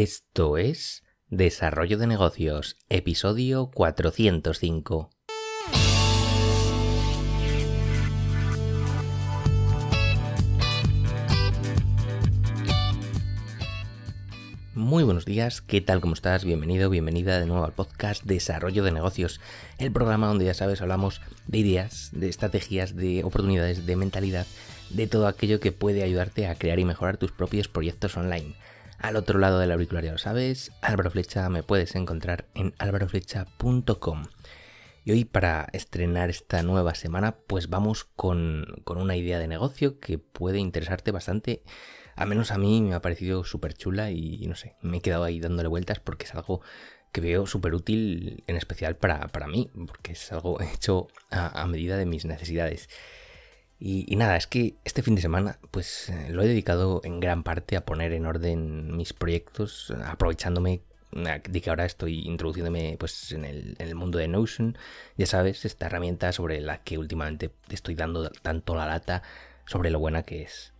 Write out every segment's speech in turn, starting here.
Esto es Desarrollo de Negocios, episodio 405. Muy buenos días, ¿qué tal? ¿Cómo estás? Bienvenido, bienvenida de nuevo al podcast Desarrollo de Negocios, el programa donde ya sabes hablamos de ideas, de estrategias, de oportunidades, de mentalidad, de todo aquello que puede ayudarte a crear y mejorar tus propios proyectos online. Al otro lado del auricular ya lo sabes, Álvaro Flecha me puedes encontrar en álvaroflecha.com. Y hoy para estrenar esta nueva semana, pues vamos con, una idea de negocio que puede interesarte bastante. A menos a mí me ha parecido súper chula y no sé, me he quedado ahí dándole vueltas porque es algo que veo súper útil, en especial para, mí, porque es algo hecho a medida de mis necesidades. Y, nada, es que este fin de semana pues eh, lo he dedicado en gran parte a poner en orden mis proyectos, aprovechándome de que ahora estoy introduciéndome pues en el, en el, mundo de Notion, ya sabes, esta herramienta sobre la que últimamente estoy dando tanto la lata sobre lo buena que es.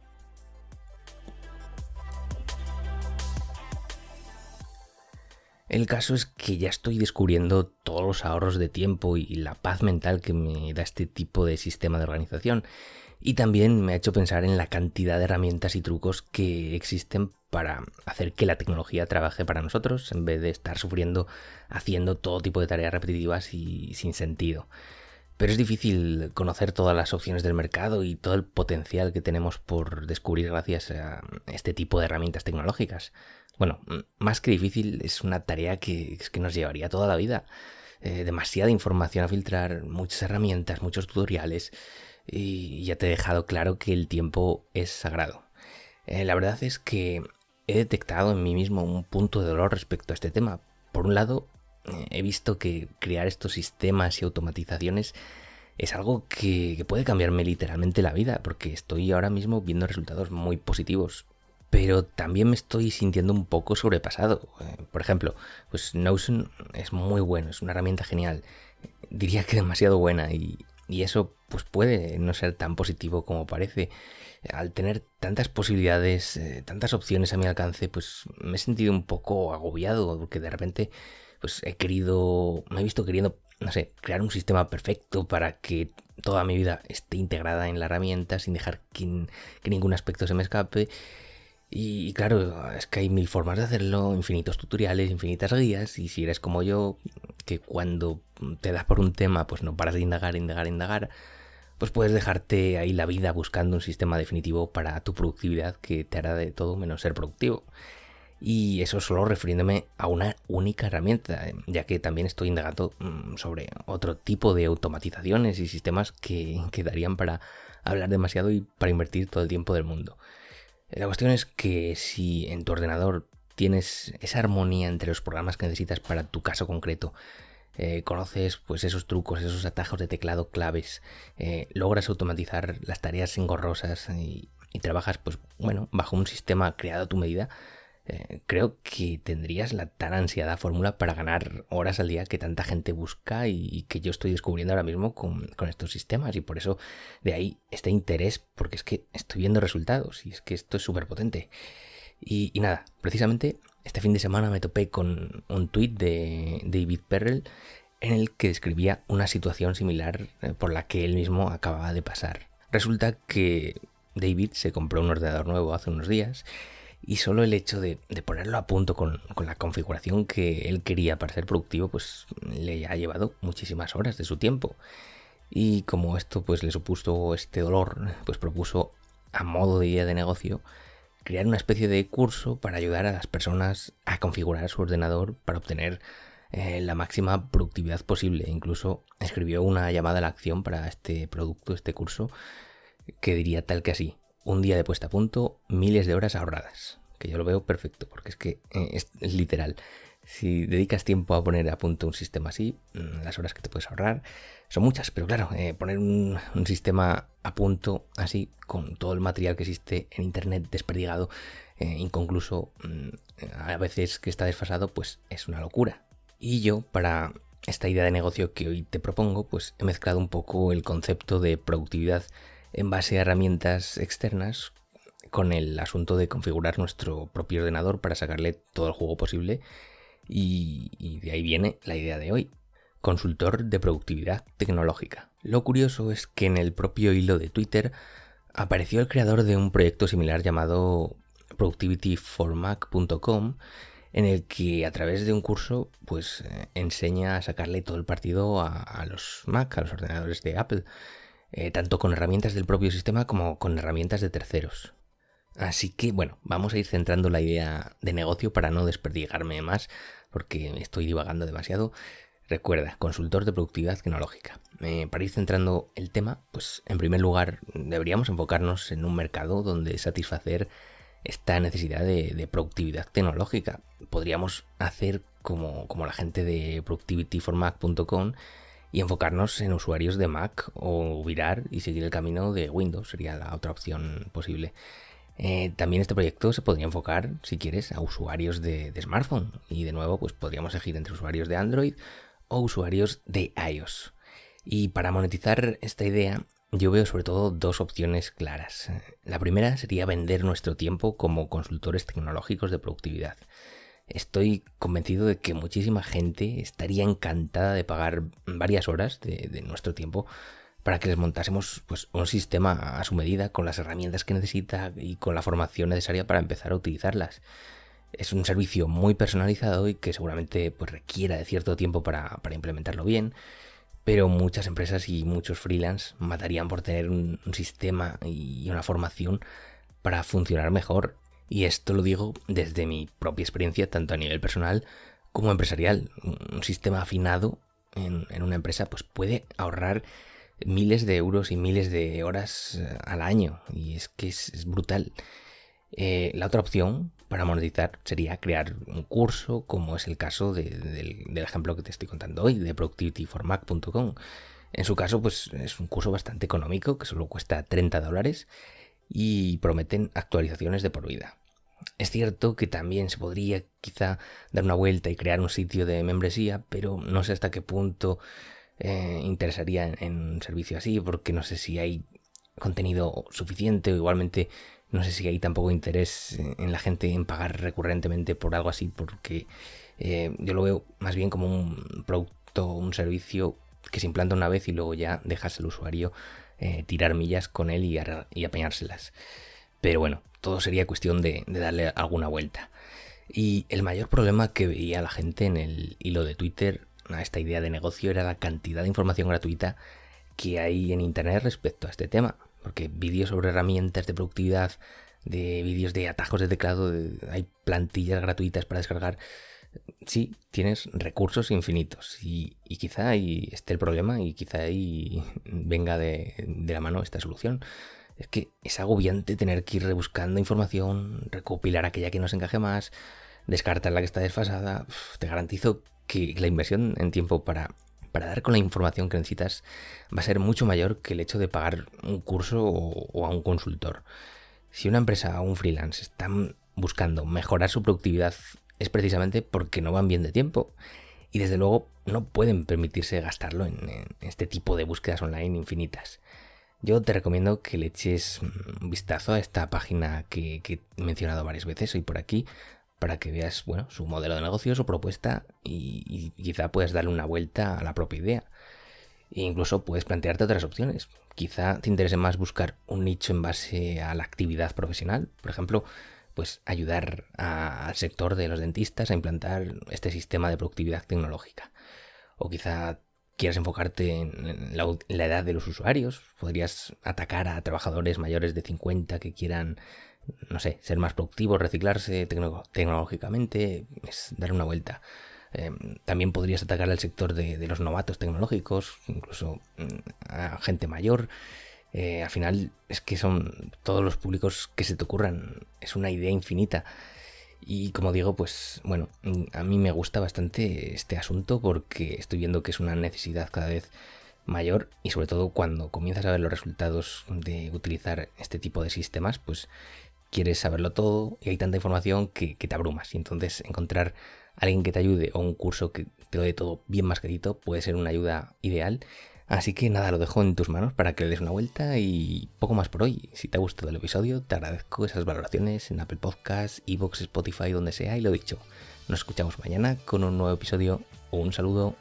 El caso es que ya estoy descubriendo todos los ahorros de tiempo y la paz mental que me da este tipo de sistema de organización. Y también me ha hecho pensar en la cantidad de herramientas y trucos que existen para hacer que la tecnología trabaje para nosotros en vez de estar sufriendo haciendo todo tipo de tareas repetitivas y sin sentido. Pero es difícil conocer todas las opciones del mercado y todo el potencial que tenemos por descubrir gracias a este tipo de herramientas tecnológicas. Bueno, más que difícil, es una tarea que, que nos llevaría toda la vida. Eh, demasiada información a filtrar, muchas herramientas, muchos tutoriales y ya te he dejado claro que el tiempo es sagrado. Eh, la verdad es que he detectado en mí mismo un punto de dolor respecto a este tema. Por un lado, he visto que crear estos sistemas y automatizaciones es algo que, puede cambiarme literalmente la vida, porque estoy ahora mismo viendo resultados muy positivos pero también me estoy sintiendo un poco sobrepasado. Eh, por ejemplo, pues Notion es muy bueno, es una herramienta genial. Diría que demasiado buena y, eso pues puede no ser tan positivo como parece. Al tener tantas posibilidades, eh, tantas opciones a mi alcance, pues me he sentido un poco agobiado porque de repente pues he querido, me he visto queriendo, no sé, crear un sistema perfecto para que toda mi vida esté integrada en la herramienta sin dejar que ningún aspecto se me escape y, claro, es que hay mil formas de hacerlo, infinitos tutoriales, infinitas guías, y si eres como yo, que cuando te das por un tema, pues no paras de indagar, indagar, indagar, pues puedes dejarte ahí la vida buscando un sistema definitivo para tu productividad que te hará de todo menos ser productivo. Y eso solo refiriéndome a una única herramienta, ya que también estoy indagando mm, sobre otro tipo de automatizaciones y sistemas que, que darían para hablar demasiado y para invertir todo el tiempo del mundo. La cuestión es que si en tu ordenador tienes esa armonía entre los programas que necesitas para tu caso concreto, eh, conoces pues esos trucos, esos atajos de teclado claves, eh, logras automatizar las tareas engorrosas y, y, trabajas pues bueno bajo un sistema creado a tu medida, eh, creo que tendrías la tan ansiada fórmula para ganar horas al día que tanta gente busca y, que yo estoy descubriendo ahora mismo con, estos sistemas. Y por eso de ahí este interés, porque es que estoy viendo resultados y es que esto es súper potente. Y, nada, precisamente este fin de semana me topé con un tuit de David Perrell en el que describía una situación similar eh, por la que él mismo acababa de pasar. Resulta que David se compró un ordenador nuevo hace unos días y solo el hecho de, ponerlo a punto con, la configuración que él quería para ser productivo, pues le ha llevado muchísimas horas de su tiempo. Y como esto pues le supuso este dolor, pues propuso a modo de idea de negocio crear una especie de curso para ayudar a las personas a configurar su ordenador para obtener eh, la máxima productividad posible. Incluso escribió una llamada a la acción para este producto, este curso, que diría tal que así un día de puesta a punto, miles de horas ahorradas. Que yo lo veo perfecto, porque es que eh, es, literal. Si dedicas tiempo a poner a punto un sistema así, mm, las horas que te puedes ahorrar son muchas, pero claro, eh, poner un, sistema a punto así, con todo el material que existe en Internet desperdigado, eh, inconcluso, mm, a veces que está desfasado, pues es una locura. Y yo, para esta idea de negocio que hoy te propongo, pues he mezclado un poco el concepto de productividad en base a herramientas externas con el asunto de configurar nuestro propio ordenador para sacarle todo el juego posible. Y, de ahí viene la idea de hoy, consultor de productividad tecnológica. Lo curioso es que en el propio hilo de Twitter apareció el creador de un proyecto similar llamado productivityformac.com en el que a través de un curso pues eh, enseña a sacarle todo el partido a, los Mac, a los ordenadores de Apple, eh, tanto con herramientas del propio sistema como con herramientas de terceros. Así que bueno, vamos a ir centrando la idea de negocio para no desperdigarme más, porque estoy divagando demasiado. Recuerda, consultor de productividad tecnológica. Eh, para ir centrando el tema, pues en primer lugar deberíamos enfocarnos en un mercado donde satisfacer esta necesidad de, productividad tecnológica. Podríamos hacer como, como la gente de productivityformac.com y enfocarnos en usuarios de Mac o virar y seguir el camino de Windows, sería la otra opción posible. Eh, también este proyecto se podría enfocar, si quieres, a usuarios de, de, smartphone. Y de nuevo, pues podríamos elegir entre usuarios de Android o usuarios de iOS. Y para monetizar esta idea, yo veo sobre todo dos opciones claras. La primera sería vender nuestro tiempo como consultores tecnológicos de productividad. Estoy convencido de que muchísima gente estaría encantada de pagar varias horas de, nuestro tiempo para que les montásemos pues, un sistema a su medida con las herramientas que necesita y con la formación necesaria para empezar a utilizarlas. Es un servicio muy personalizado y que seguramente pues, requiera de cierto tiempo para, para implementarlo bien pero muchas empresas y muchos freelance matarían por tener un, sistema y una formación para funcionar mejor. Y esto lo digo desde mi propia experiencia, tanto a nivel personal como empresarial. Un sistema afinado en, una empresa pues puede ahorrar miles de euros y miles de horas eh, al año. Y es que es, brutal. Eh, la otra opción para monetizar sería crear un curso, como es el caso del, ejemplo que te estoy contando hoy, de productivityformac.com. En su caso, pues es un curso bastante económico, que solo cuesta 30 dólares y prometen actualizaciones de por vida. Es cierto que también se podría quizá dar una vuelta y crear un sitio de membresía, pero no sé hasta qué punto eh, interesaría en un servicio así, porque no sé si hay contenido suficiente o igualmente no sé si hay tampoco interés en la gente en pagar recurrentemente por algo así, porque eh, yo lo veo más bien como un producto, un servicio que se implanta una vez y luego ya dejas al usuario eh, tirar millas con él y, y, apañárselas. Pero bueno, todo sería cuestión de, de darle alguna vuelta. Y el mayor problema que veía la gente en el hilo de Twitter a esta idea de negocio era la cantidad de información gratuita que hay en Internet respecto a este tema porque vídeos sobre herramientas de productividad, de vídeos de atajos de teclado, hay plantillas gratuitas para descargar. Sí, tienes recursos infinitos y, quizá ahí esté el problema y quizá ahí venga de, la mano esta solución. Es que es agobiante tener que ir rebuscando información, recopilar aquella que nos encaje más, descartar la que está desfasada. te garantizo que la inversión en tiempo para para dar con la información que necesitas va a ser mucho mayor que el hecho de pagar un curso o, a un consultor. Si una empresa o un freelance están buscando mejorar su productividad es precisamente porque no van bien de tiempo y desde luego no pueden permitirse gastarlo en, este tipo de búsquedas online infinitas. Yo te recomiendo que le eches un vistazo a esta página que, he mencionado varias veces hoy por aquí, para que veas bueno, su modelo de negocio, su propuesta y, quizá puedas darle una vuelta a la propia idea. E incluso puedes plantearte otras opciones. Quizá te interese más buscar un nicho en base a la actividad profesional. Por ejemplo, pues ayudar al sector de los dentistas a implantar este sistema de productividad tecnológica. O quizá quieras enfocarte en la, edad de los usuarios. Podrías atacar a trabajadores mayores de 50 que quieran no sé, ser más productivo, reciclarse tecnológicamente, es dar una vuelta. Em, también podrías atacar al sector de, los novatos tecnológicos, incluso mm, a gente mayor. Eh, al final es que son todos los públicos que se te ocurran. Es una idea infinita. Y como digo, pues bueno, a mí me gusta bastante este asunto porque estoy viendo que es una necesidad cada vez mayor y sobre todo cuando comienzas a ver los resultados de utilizar este tipo de sistemas, pues quieres saberlo todo y hay tanta información que, te abrumas. Y entonces encontrar a alguien que te ayude o un curso que te lo dé todo bien mascarito puede ser una ayuda ideal. Así que nada, lo dejo en tus manos para que le des una vuelta y poco más por hoy. Si te ha gustado el episodio, te agradezco esas valoraciones en Apple Podcasts, Evox, Spotify, donde sea y lo dicho. Nos escuchamos mañana con un nuevo episodio. Un saludo.